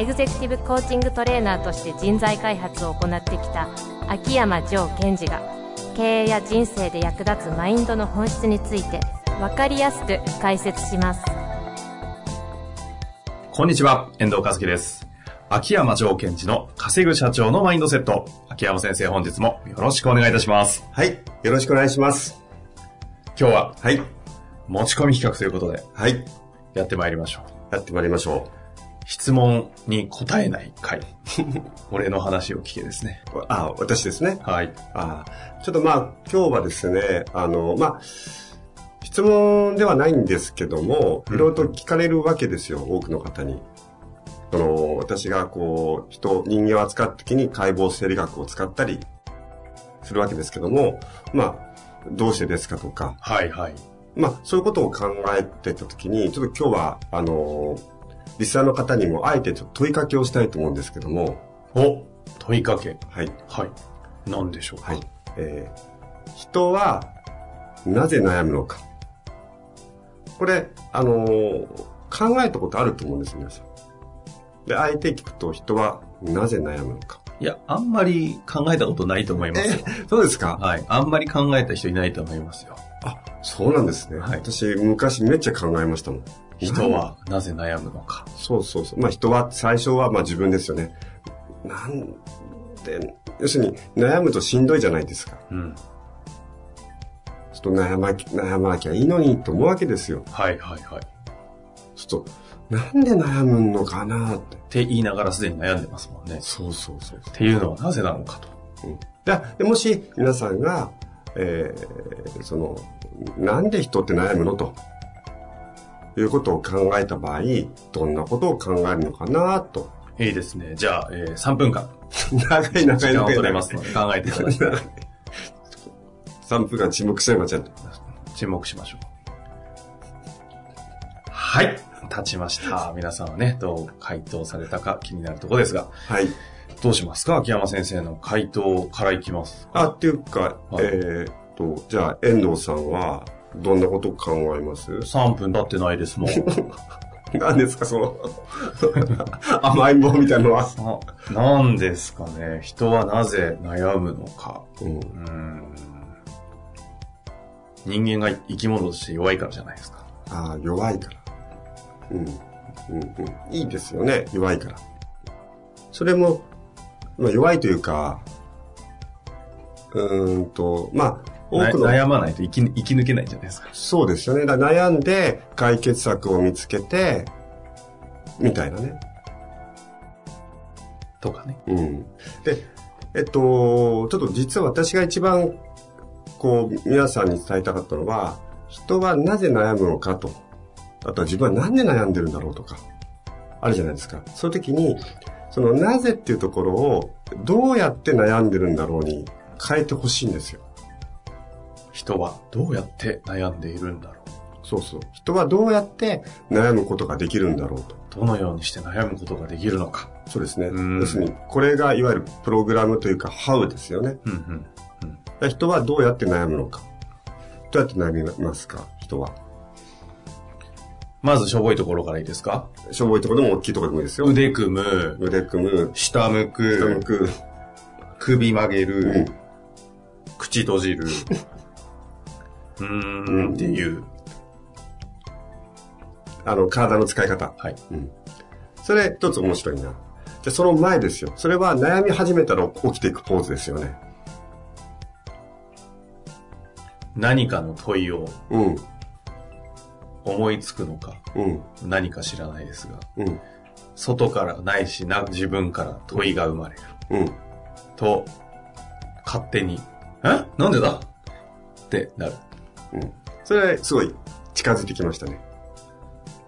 エグゼクティブコーチングトレーナーとして人材開発を行ってきた秋山城賢治が経営や人生で役立つマインドの本質について分かりやすく解説しますこんにちは、遠藤和樹です。秋山城賢治の稼ぐ社長のマインドセット。秋山先生、本日もよろしくお願いいたします。はい。よろしくお願いします。今日ははい。持ち込み企画ということではい。やってまいりましょう。やってまいりましょ質問に答えない回。俺の話を聞けですね。う。あ、私ですね。はい。あちょっとまあ、今日はですね、あの、まあ、質問ではないんですけども、いろいろと聞かれるわけですよ、多くの方に。その、私がこう、人、人間を扱った時に解剖生理学を使ったりするわけですけども、まあ、どうしてですかとか、はいはい。まあ、そういうことを考えてたときに、ちょっと今日は、あの、リスナーの方にもあえてちょっと問いかけをしたいと思うんですけども、お問いかけ。はい。はい。何でしょうか？はい。えー、人は、なぜ悩むのか。これ、あのー考えたことあると思うんです、皆さん。で、あえて聞くと、人はなぜ悩むのか。いや、あんまり考えたことないと思いますよ。そうですか？はい。あんまり考えた人いないと思いますよ。あ、そうなんですね。はい私、昔めっちゃ考えましたもん。人はなぜ悩むのか。そうそうそう。まあ人は、最初はまあ自分ですよね。なんで、要するに悩むとしんどいじゃないですか。うん。ちょっと悩まき、悩まなきゃいいのにと思うわけですよ。はいはいはい。ちょっと、なんで悩むのかなって。って言いながらすでに悩んでますもんね。そうそうそう。っていうのはなぜなのかと。うん、ででもし皆さんが、えーその、なんで人って悩むのということを考えた場合、どんなことを考えるのかなと。いいですね。じゃあ、えー3分間、長い長い長い時間を取れますので考えていただいて、3分間沈黙しちゃいました。沈黙しましょう。はい。立ちました。皆さんはね、どう回答されたか気になるところですが、はい。どうしますか？秋山先生の回答からいきます。あ、っていうか、はいえーっと、じゃあ、遠藤さんは、どんなことを考えます？3分経ってないですもん。何ですか、その、甘い棒みたいなのは。ななんですかね。人はなぜ悩むのか。うんうーん。人間が生き物として弱いからじゃないですか。ああ、弱いから。うん。うんうん。いいですよね、弱いから。それも、まあ、弱いというか、うーんと、まあ、多なくの、悩まないと生き生き抜けないじゃないですか。そうですよね。だ悩んで解決策を見つけて、みたいなね。とかね。うん。で、えっと、ちょっと実は私が一番、こう、皆さんに伝えたかったのは、人はなぜ悩むのかと。あとは自分はなんで悩んでるんだろうとか、あるじゃないですか。そういう時に、そのなぜっていうところを、どうやって悩んでるんだろうに変えてほしいんですよ。人はどうやって悩んでいるんだろう。そうそう。人はどうやって悩むことができるんだろうと。どのようにして悩むことができるのか。そうですね。うん要するに、これがいわゆるプログラムというか、How ですよね。うんうん。だから人はどうやって悩むのか。どうやって悩みますか？人は。まずしょぼいところからいいですか？しょぼいところでも大きいところでもいいですよ。腕組む、腕組む、下向下く向、く、首曲げる、うん口閉じる。うーんっていう。あの、体の使い方。はい。うん。それ一つ面白いな。じゃあその前ですよ。それは悩み始めたら起きていくポーズですよね。何かの問いをうん。思いつくのか、うん。何か知らないですが、うん。外からないしな、自分から問いが生まれる。うん。と、勝手に、え？なんでだ？ってなる。うん。それはすごい近づいてきましたね。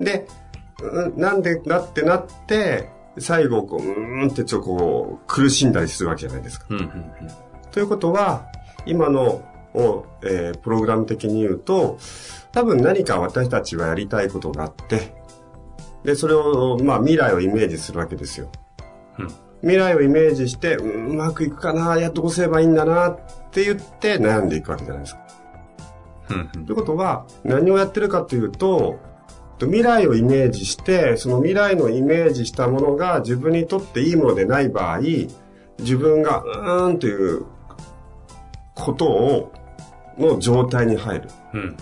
で、うんなんでだってなって、最後、こう、うーんってちょっとこう、苦しんだりするわけじゃないですか。うんうんということは、今のを、えープログラム的に言うと、多分何か私たちはやりたいことがあって、で、それを、まあ未来をイメージするわけですよ。うん未来をイメージして、うんうまくいくかな、いや、どうすればいいんだなって言って悩んでいくわけじゃないですか。うんうんということは、何をやってるかというと、未来をイメージして、その未来のイメージしたものが自分にとっていいものでない場合、自分がうーんということを、の状態に入る。うん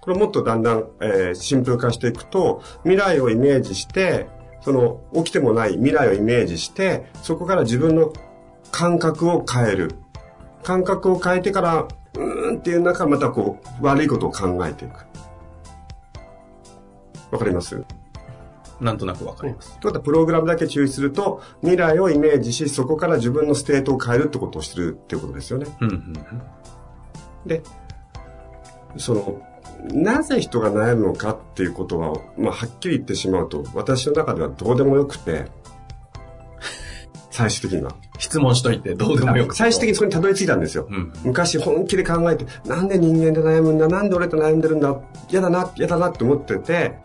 これもっとだんだん、えーシンプル化していくと、未来をイメージして、その起きてもない未来をイメージして、そこから自分の感覚を変える。感覚を変えてから、うーんっていう中、またこう、悪いことを考えていく。わかります？なんとなくわかります。ということは、プログラムだけ注意すると、未来をイメージし、そこから自分の state を変えるってことをしてるっていうことですよね。うんうんで、その、なぜ人が悩むのかっていうことは、まあ、はっきり言ってしまうと、私の中ではどうでもよくて、最終的には。質問しといてどうでもよくて最終的にそこにたどり着いたんですよ。うん昔本気で考えて、なんで人間で悩むんだ？なんで俺と悩んでるんだ？嫌だな、嫌だなって思ってて、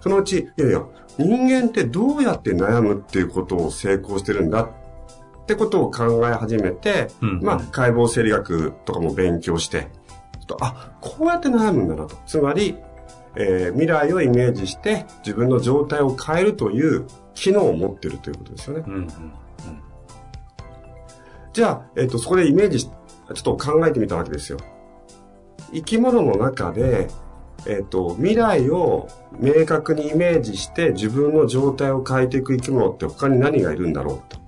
そのうち、いやいや、人間ってどうやって悩むっていうことを成功してるんだってことを考え始めて、うんまあ、解剖生理学とかも勉強して、とあ、こうやって悩むんだなと。つまり、えー未来をイメージして自分の状態を変えるという機能を持ってるということですよね。うんうんじゃあ、えっ、と、そこでイメージし、ちょっと考えてみたわけですよ。生き物の中で、えっ、と、未来を明確にイメージして自分の状態を変えていく生き物って他に何がいるんだろうと。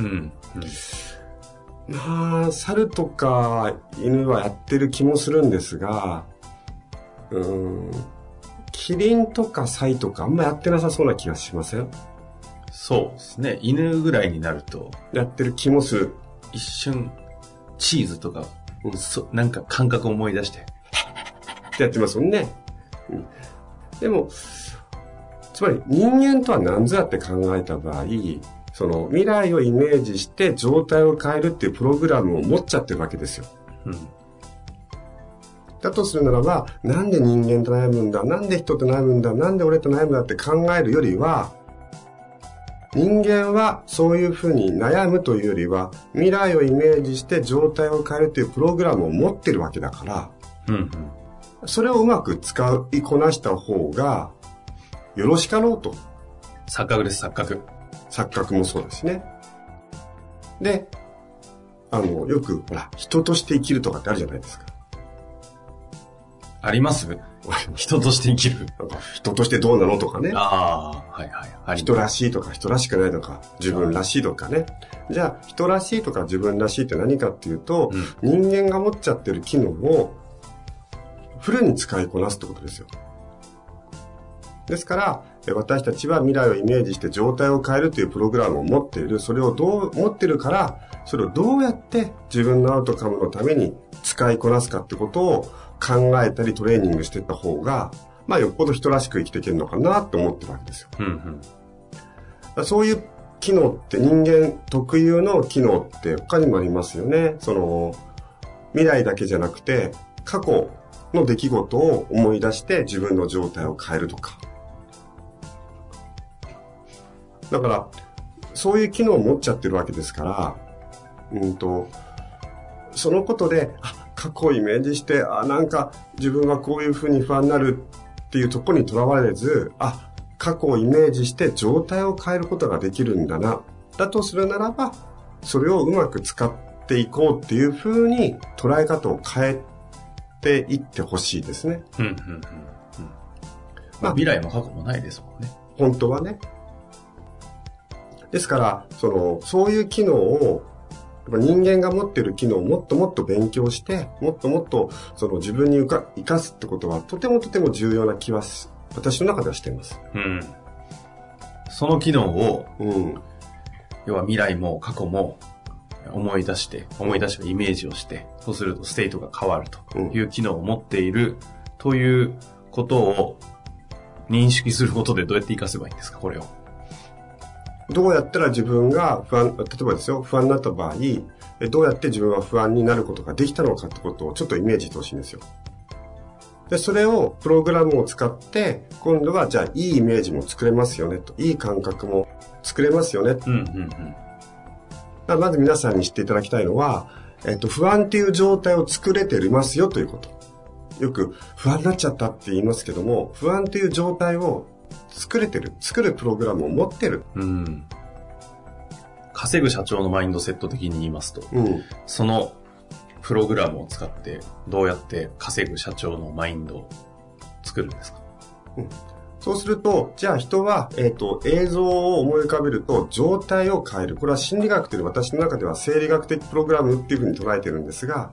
うんうんまあ、猿とか犬はやってる気もするんですが、うーん、キリンとかサイとかあんまやってなさそうな気がしません？そうですね。犬ぐらいになると、やってる気もする。一瞬、チーズとか、うんそなんか感覚を思い出して。ってやってますもんね。うん、でも、つまり人間とは何ぞやって考えた場合、その未来をイメージして状態を変えるっていうプログラムを持っちゃってるわけですよ。うんだとするならば、なんで人間と悩むんだ？なんで人と悩むんだ？なんで俺と悩むんだ？って考えるよりは、人間はそういうふうに悩むというよりは、未来をイメージして状態を変えるというプログラムを持ってるわけだから、うんうんそれをうまく使いこなした方が、よろしかろうと。錯覚です、錯覚。錯覚もそうですね。で、あの、よく、ほら、人として生きるとかってあるじゃないですか。あります？人として生きる。なんか人としてどうなのとかね。ああ、はいはい。あり人らしいとか人らしくないとか自分らしいとかね。じゃあ人らしいとか自分らしいって何かっていうと、人間が持っちゃってる機能をフルに使いこなすってことですよ。ですから、え私たちは未来をイメージして状態を変えるというプログラムを持っている。それをどう、持ってるから、それをどうやって自分のアウトカムのために使いこなすかってことを考えたりトレーニングしていった方が、まあよっぽど人らしく生きていけるのかなって思ってるわけですよ。うんうん。そういう機能って人間特有の機能って他にもありますよね。その未来だけじゃなくて過去の出来事を思い出して自分の状態を変えるとか。だからそういう機能を持っちゃってるわけですから、うんと、そのことで、あ、過去をイメージして、あ、なんか自分はこういうふうに不安になるっていうところにとらわれず、あ、過去をイメージして状態を変えることができるんだな。だとするならば、それをうまく使っていこうっていうふうに捉え方を変えていってほしいですね。うんうんうんうん。まあ、未来も過去もないですもんね。本当はね。ですから、その、そういう機能を、人間が持ってる機能をもっともっと勉強して、もっともっとその自分に生かすってことはとてもとても重要な気はし私の中ではしています。うん。その機能を、うん。要は未来も過去も思い出して、思い出してイメージをして、そうすると state が変わるという機能を持っているということを認識することでどうやって活かせばいいんですか、これを。どうやったら自分が不安、例えばですよ、不安になった場合、どうやって自分は不安になることができたのかってことをちょっとイメージしてほしいんですよ。で、それをプログラムを使って、今度はじゃあいいイメージも作れますよねと、いい感覚も作れますよね。うんうんうん、まず皆さんに知っていただきたいのは、えっと、不安っていう状態を作れていますよということ。よく不安になっちゃったって言いますけども、不安っていう状態を作れてる、作るプログラムを持ってる。うん。稼ぐ社長のマインドセット的に言いますと、うん、そのプログラムを使ってどうやって稼ぐ社長のマインドを作るんですか、うん、そうすると、じゃあ人は、えっ、ー、と、映像を思い浮かべると状態を変える。これは心理学という私の中では生理学的プログラムっていうふうに捉えてるんですが、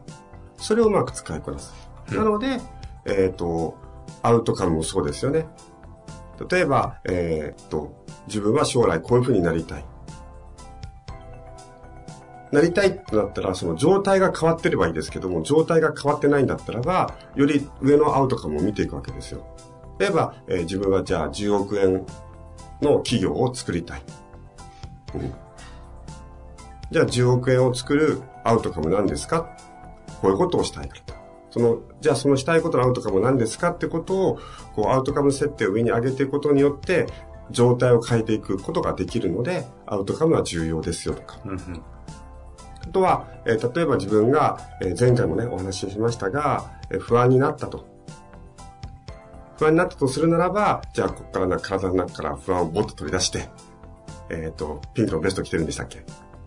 それをうまく使いこなす。うん、なので、えっ、ー、と、アウトカムもそうですよね。例えば、えっ、と、自分は将来こういうふうになりたい。なりたいってなったら、その状態が変わってればいいですけども、状態が変わってないんだったらば、より上のアウトカムを見ていくわけですよ。例えば、えー、自分はじゃあ10億円の企業を作りたい。うん、じゃあ10億円を作るアウトカム何ですか？こういうことをしたいから。その、じゃあそのしたいことのアウトカム何ですかってことを、こうアウトカム設定を上に上げていくことによって、状態を変えていくことができるので、アウトカムは重要ですよとか。うんあとは、えー、例えば自分が、えー、前回もね、お話ししましたが、えー、不安になったと。不安になったとするならば、じゃあ、ここからな、体の中から不安をボッと取り出して、えっ、ー、と、ピンクのベスト着てるんでしたっけ？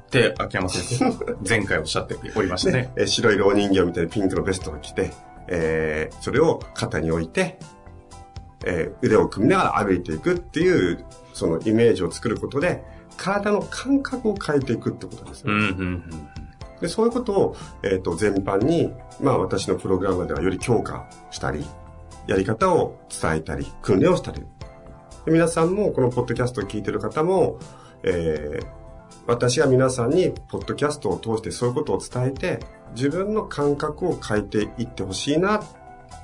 って秋山先生、前回おっしゃっておりましたね。ね白い老人形みたいなピンクのベストを着て、えー、それを肩に置いて、えー、腕を組みながら歩いていくっていう、そのイメージを作ることで、体の感覚を変えていくってことですね。うんうんうんでそういうことを、えーと、全般に、まあ、私のプログラムではより強化したりやり方を伝えたり訓練をしたり皆さんもこのポッドキャストを聞いてる方も、えー、私が皆さんにポッドキャストを通してそういうことを伝えて自分の感覚を変えていってほしいな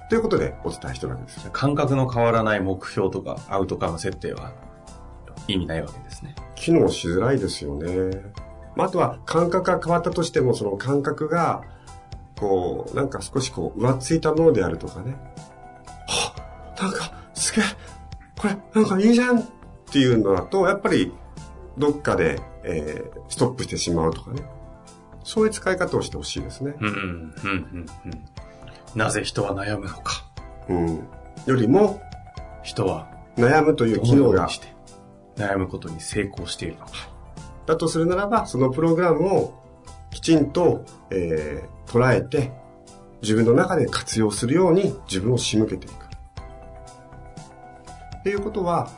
ということでお伝えしてるわけです。感覚の変わらない目標とかアウトカム設定は意味ないわけですね。機能しづらいですよね。あとは感覚が変わったとしても、その感覚が、こう、なんか少しこう、浮ついたものであるとかね。はなんか、すげえ、これ、なんかいいじゃんっていうのだと、やっぱり、どっかで、えー、ストップしてしまうとかね。そういう使い方をしてほしいですね。うん、うん、うん、うん。なぜ人は悩むのか。うん。よりも、人は、悩むという機能が、悩むことに成功しているのか。だとするならば、そのプログラムをきちんと、えー、捉えて、自分の中で活用するように自分を仕向けていく。っていうことは、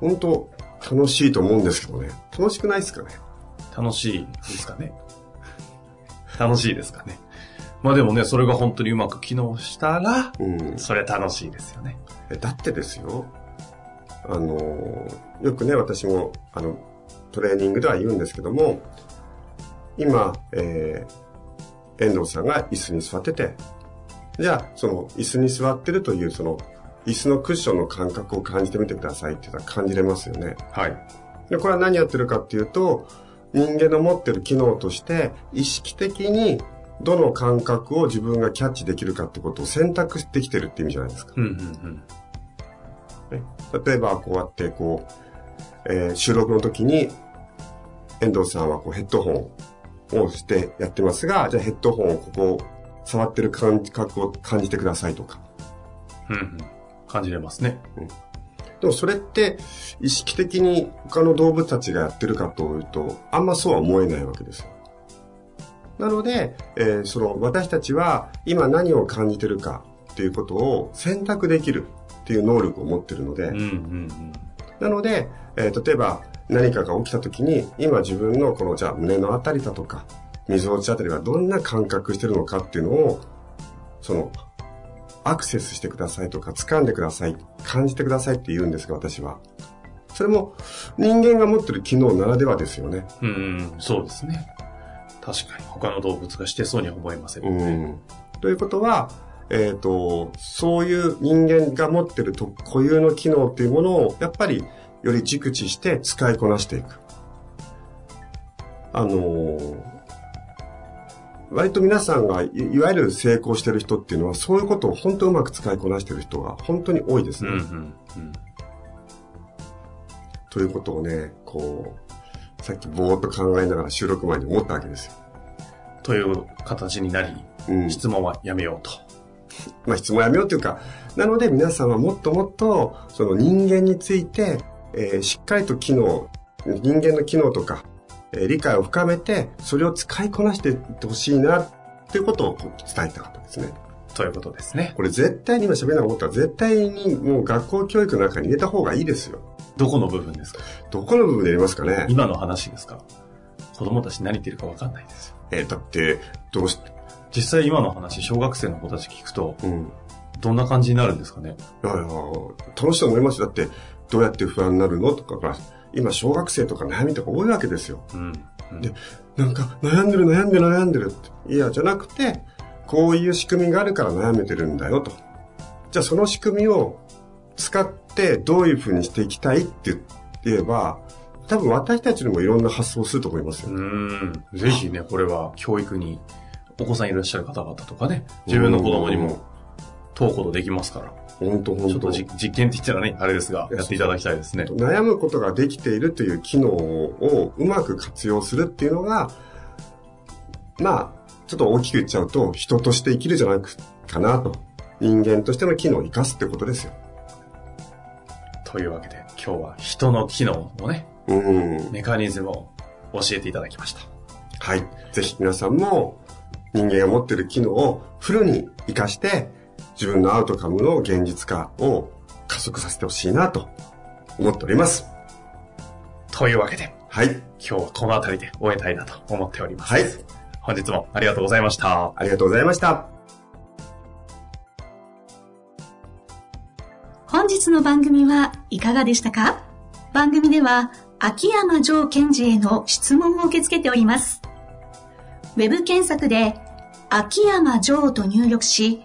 本当楽しいと思うんですけどね。楽しくないですかね？楽しいですかね？楽しいですかね？まあでもね、それが本当にうまく機能したら、うん、それ楽しいですよね。だってですよ、あの、よくね、私も、あの、トレーニングでは言うんですけども、今、えー、遠藤さんが椅子に座ってて、じゃあ、その椅子に座ってるという、その、椅子のクッションの感覚を感じてみてくださいって言ったら感じれますよね。はい。で、これは何やってるかっていうと、人間の持ってる機能として、意識的にどの感覚を自分がキャッチできるかってことを選択できてるって意味じゃないですか。うんうんうん例えばこうやってこう、えー、収録の時に遠藤さんはこうヘッドホンをしてやってますが、じゃあヘッドホンをここ触ってる感覚を感じてくださいとか。うん、うん、感じれますね。うん。でもそれって意識的に他の動物たちがやってるかというと、あんまそうは思えないわけですよ。なので、えー、その私たちは今何を感じてるかっていうことを選択できるっていう能力を持ってるので、うんうんうん、なので、えー、例えば何かが起きた時に、今自分のこのじゃあ胸のあたりだとか、水落ちあたりがどんな感覚してるのかっていうのを、その、アクセスしてくださいとか、掴んでください、感じてくださいって言うんですが、私は。それも人間が持ってる機能ならではですよね。うん、そうですね。確かに他の動物がしてそうには思えませんね。うん、ということは、えっ、ー、と、そういう人間が持ってる特固有の機能っていうものを、やっぱり、より熟知して使いこなしていく。あのー、割と皆さんがい、いわゆる成功してる人っていうのは、そういうことを本当うまく使いこなしてる人が本当に多いですね。うんうんうん、ということをね、こう、さっきぼーっと考えながら収録前に思ったわけですよ。という形になり、うん、質問はやめようと。まあ質問やめようというか、なので皆さんはもっともっと、その人間について、えー、しっかりと機能、人間の機能とか、えー、理解を深めて、それを使いこなしていってほしいな、っていうことを伝えたかったですね。ということですね。これ絶対に今喋らなかったら絶対にもう学校教育の中に入れた方がいいですよ。どこの部分ですか？どこの部分でやりますかね？今の話ですか？子供たち何言ってるか分かんないですよ。えー、だって、どうし、実際今の話、小学生の子たち聞くと、うん、どんな感じになるんですかね？いやいや、楽しいと思いますだって、どうやって不安になるの？とか、今小学生とか悩みとか多いわけですよ。うんうん、で、なんか悩んでる悩んでる悩んでるって。いや、じゃなくて、こういう仕組みがあるから悩めてるんだよと。じゃあその仕組みを使ってどういうふうにしていきたいって言えば、多分私たちにもいろんな発想をすると思いますよ。うん。ぜひね、これは教育にお子さんいらっしゃる方々とかね、自分の子供にも問うことできますから。本当本当ちょっと実験って言ったらね、あれですが、やっていただきたいですね。悩むことができているという機能をうまく活用するっていうのが、まあ、ちょっと大きく言っちゃうと、人として生きるじゃなくかなと。人間としての機能を生かすってことですよ。というわけで、今日は人の機能のね、うん、メカニズムを教えていただきました。はい。ぜひ皆さんも人間が持っている機能をフルに活かして、自分のアウトカムの現実化を加速させてほしいなと思っております。というわけで、はい。今日はこの辺りで終えたいなと思っております。はい。本日もありがとうございました。ありがとうございました。本日の番組はいかがでしたか？番組では秋山城賢治への質問を受け付けております。ウェブ検索で秋山城と入力し、